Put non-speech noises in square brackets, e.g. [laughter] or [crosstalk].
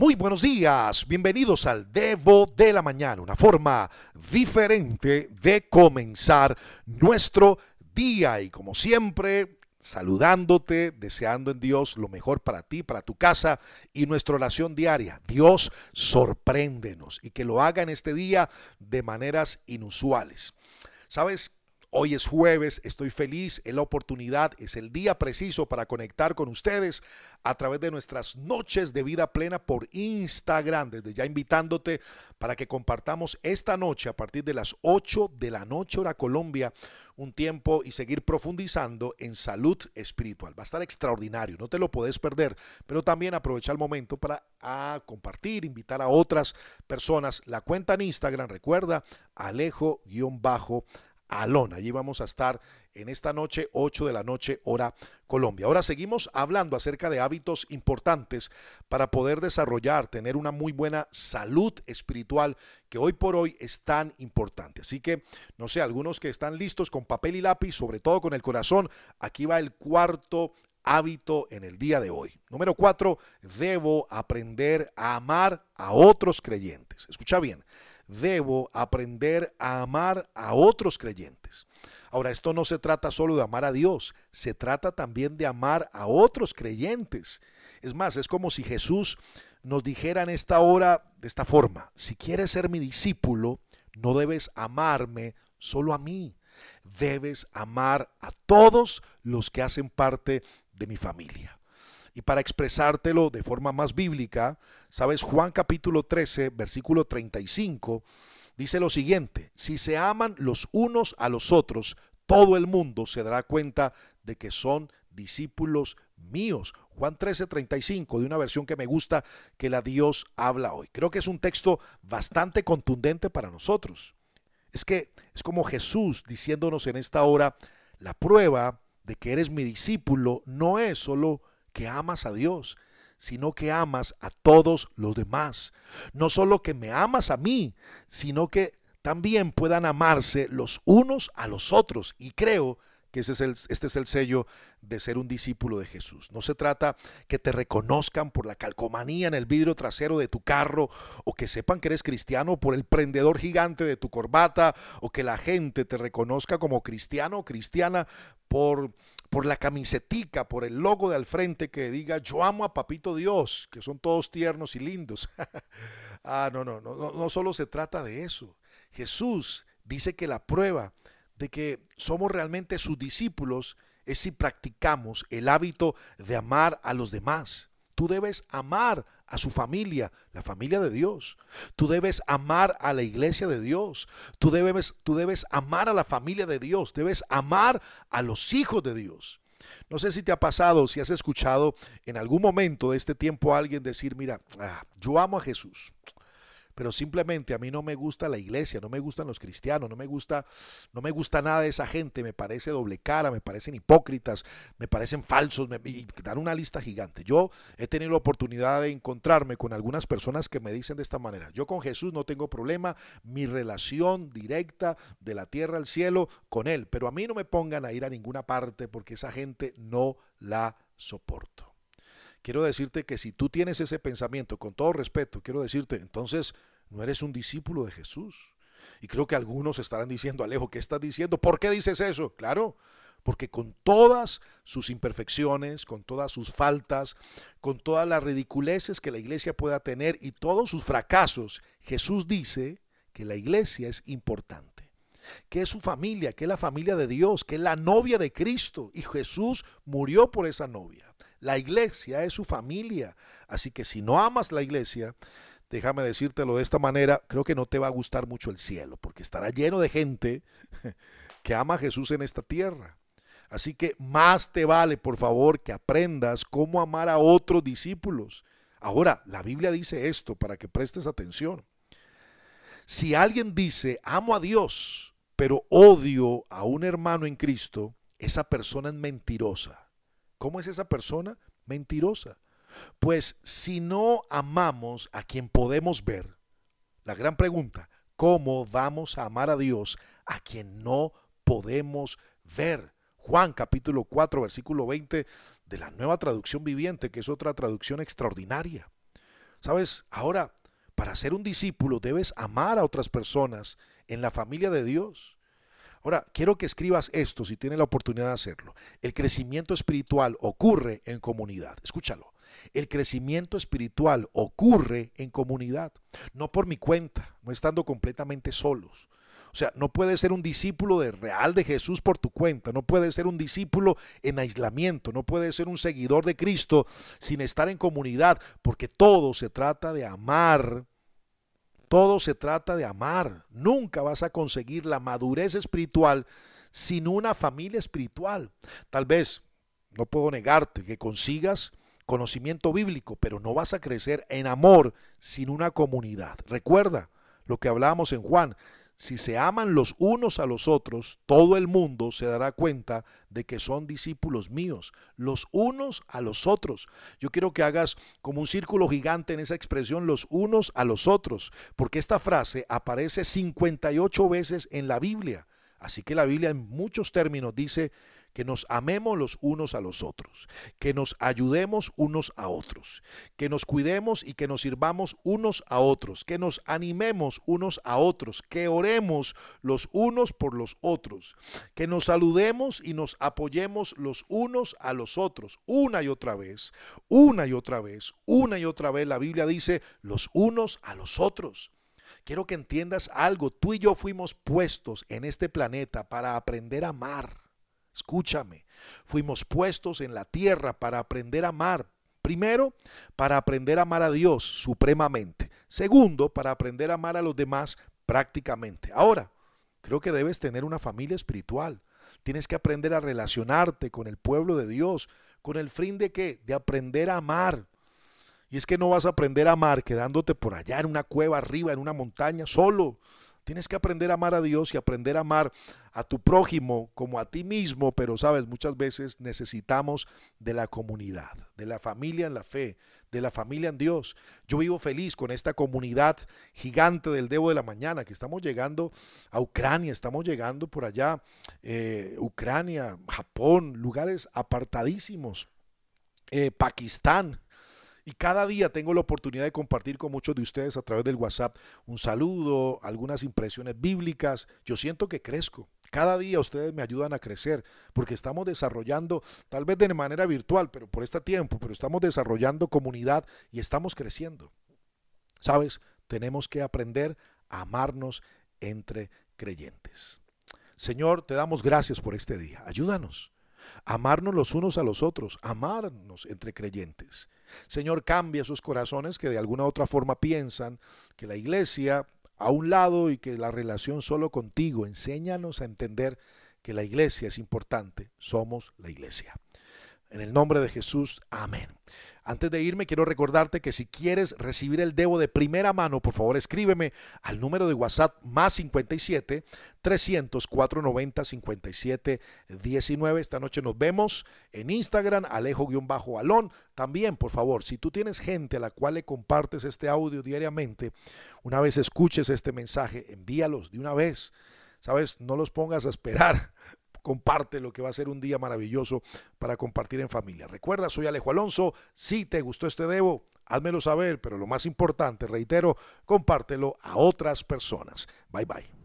Muy buenos días, bienvenidos al Devo de la Mañana, una forma diferente de comenzar nuestro día y como siempre saludándote, deseando en Dios lo mejor para ti, para tu casa y nuestra oración diaria. Dios, sorpréndenos y que lo haga en este día de maneras inusuales. ¿Sabes? Hoy es jueves, estoy feliz, es la oportunidad, es el día preciso para conectar con ustedes a través de nuestras noches de vida plena por Instagram, desde ya invitándote para que compartamos esta noche a partir de las 8 de la noche hora Colombia un tiempo y seguir profundizando en salud espiritual. Va a estar extraordinario, no te lo puedes perder, pero también aprovecha el momento para a compartir, invitar a otras personas. La cuenta en Instagram, recuerda, alejo-bajo Alon. Allí vamos a estar en esta noche, 8 de la noche, hora Colombia. Ahora seguimos hablando acerca de hábitos importantes para poder desarrollar, tener una muy buena salud espiritual que hoy por hoy es tan importante. Así que, no sé, algunos que están listos con papel y lápiz, sobre todo con el corazón, aquí va el cuarto hábito en el día de hoy. Número cuatro, debo aprender a amar a otros creyentes. Escucha bien, debo aprender a amar a otros creyentes. Ahora, esto no se trata solo de amar a Dios, se trata también de amar a otros creyentes. Es más, es como si Jesús nos dijera en esta hora de esta forma, si quieres ser mi discípulo, no debes amarme solo a mí, debes amar a todos los que hacen parte de mi familia. Y para expresártelo de forma más bíblica, sabes, Juan capítulo 13, versículo 35, dice lo siguiente, si se aman los unos a los otros, todo el mundo se dará cuenta de que son discípulos míos. Juan 13, 35, de una versión que me gusta, que la Dios habla hoy. Creo que es un texto bastante contundente para nosotros. Es que es como Jesús diciéndonos en esta hora, la prueba de que eres mi discípulo no es solo que amas a Dios, sino que amas a todos los demás. No solo que me amas a mí, sino que también puedan amarse los unos a los otros. Y creo que ese es el, este es el sello de ser un discípulo de Jesús. No se trata que te reconozcan por la calcomanía en el vidrio trasero de tu carro o que sepan que eres cristiano por el prendedor gigante de tu corbata o que la gente te reconozca como cristiano o cristiana por por la camisetica, por el logo de al frente que diga yo amo a Papito Dios, que son todos tiernos y lindos. [laughs] ah, no, no, no, no, solo se trata de eso. Jesús dice que la prueba de que somos realmente sus discípulos es si practicamos el hábito de amar a los demás. Tú debes amar a su familia, la familia de Dios. Tú debes amar a la iglesia de Dios. Tú debes, tú debes amar a la familia de Dios. Debes amar a los hijos de Dios. No sé si te ha pasado, si has escuchado en algún momento de este tiempo a alguien decir, mira, ah, yo amo a Jesús pero simplemente a mí no me gusta la iglesia, no me gustan los cristianos, no me gusta, no me gusta nada de esa gente, me parece doble cara, me parecen hipócritas, me parecen falsos, me, y dan una lista gigante. Yo he tenido la oportunidad de encontrarme con algunas personas que me dicen de esta manera, yo con Jesús no tengo problema, mi relación directa de la tierra al cielo con Él, pero a mí no me pongan a ir a ninguna parte porque esa gente no la soporto quiero decirte que si tú tienes ese pensamiento, con todo respeto, quiero decirte, entonces no eres un discípulo de Jesús. Y creo que algunos estarán diciendo, Alejo, ¿qué estás diciendo? ¿Por qué dices eso? Claro, porque con todas sus imperfecciones, con todas sus faltas, con todas las ridiculeces que la iglesia pueda tener y todos sus fracasos, Jesús dice que la iglesia es importante, que es su familia, que es la familia de Dios, que es la novia de Cristo y Jesús murió por esa novia. La iglesia es su familia, así que si no amas la iglesia, déjame decírtelo de esta manera, creo que no te va a gustar mucho el cielo, porque estará lleno de gente [laughs] que ama a Jesús en esta tierra. Así que más te vale, por favor, que aprendas cómo amar a otros discípulos. Ahora, la Biblia dice esto para que prestes atención. Si alguien dice, amo a Dios, pero odio a un hermano en Cristo, esa persona es mentirosa. ¿Cómo es esa persona? Mentirosa. Pues si no amamos a quien podemos ver, la gran pregunta, ¿cómo vamos a amar a Dios a quien no podemos ver? Juan capítulo 4 versículo 20 de la nueva traducción viviente, que es otra traducción extraordinaria. Sabes, ahora, para ser un discípulo debes amar a otras personas en la familia de Dios. Ahora, quiero que escribas esto si tienes la oportunidad de hacerlo. El crecimiento espiritual ocurre en comunidad. Escúchalo. El crecimiento espiritual ocurre en comunidad, no por mi cuenta, no estando completamente solos. O sea, no puedes ser un discípulo de real de Jesús por tu cuenta, no puedes ser un discípulo en aislamiento, no puedes ser un seguidor de Cristo sin estar en comunidad, porque todo se trata de amar. Todo se trata de amar. Nunca vas a conseguir la madurez espiritual sin una familia espiritual. Tal vez, no puedo negarte que consigas conocimiento bíblico, pero no vas a crecer en amor sin una comunidad. Recuerda lo que hablábamos en Juan, si se aman los unos a los otros, todo el mundo se dará cuenta de que son discípulos míos, los unos a los otros. Yo quiero que hagas como un círculo gigante en esa expresión, los unos a los otros, porque esta frase aparece 58 veces en la Biblia. Así que la Biblia en muchos términos dice que nos amemos los unos a los otros, que nos ayudemos unos a otros, que nos cuidemos y que nos sirvamos unos a otros, que nos animemos unos a otros, que oremos los unos por los otros, que nos saludemos y nos apoyemos los unos a los otros, una y otra vez, una y otra vez, una y otra vez. La Biblia dice los unos a los otros. Quiero que entiendas algo, tú y yo fuimos puestos en este planeta para aprender a amar Escúchame, fuimos puestos en la tierra para aprender a amar. Primero, para aprender a amar a Dios supremamente. Segundo, para aprender a amar a los demás prácticamente. Ahora, creo que debes tener una familia espiritual. Tienes que aprender a relacionarte con el pueblo de Dios, con el fin de qué? De aprender a amar. Y es que no vas a aprender a amar quedándote por allá en una cueva arriba, en una montaña, solo. Tienes que aprender a amar a Dios y aprender a amar a tu prójimo como a ti mismo, pero sabes, muchas veces necesitamos de la comunidad, de la familia en la fe, de la familia en Dios. Yo vivo feliz con esta comunidad gigante del Debo de la Mañana, que estamos llegando a Ucrania, estamos llegando por allá, eh, Ucrania, Japón, lugares apartadísimos, eh, Pakistán. Y cada día tengo la oportunidad de compartir con muchos de ustedes a través del WhatsApp un saludo, algunas impresiones bíblicas. Yo siento que crezco. Cada día ustedes me ayudan a crecer porque estamos desarrollando, tal vez de manera virtual, pero por este tiempo, pero estamos desarrollando comunidad y estamos creciendo. ¿Sabes? Tenemos que aprender a amarnos entre creyentes. Señor, te damos gracias por este día. Ayúdanos amarnos los unos a los otros, amarnos entre creyentes. Señor, cambia esos corazones que de alguna u otra forma piensan que la iglesia a un lado y que la relación solo contigo. Enséñanos a entender que la iglesia es importante. Somos la iglesia. En el nombre de Jesús, amén. Antes de irme, quiero recordarte que si quieres recibir el Debo de primera mano, por favor escríbeme al número de WhatsApp más 57 300 490 57 19. Esta noche nos vemos en Instagram, Alejo-Alón. También, por favor, si tú tienes gente a la cual le compartes este audio diariamente, una vez escuches este mensaje, envíalos de una vez. ¿Sabes? No los pongas a esperar comparte lo que va a ser un día maravilloso para compartir en familia. Recuerda, soy Alejo Alonso. Si te gustó este Debo, házmelo saber, pero lo más importante, reitero, compártelo a otras personas. Bye bye.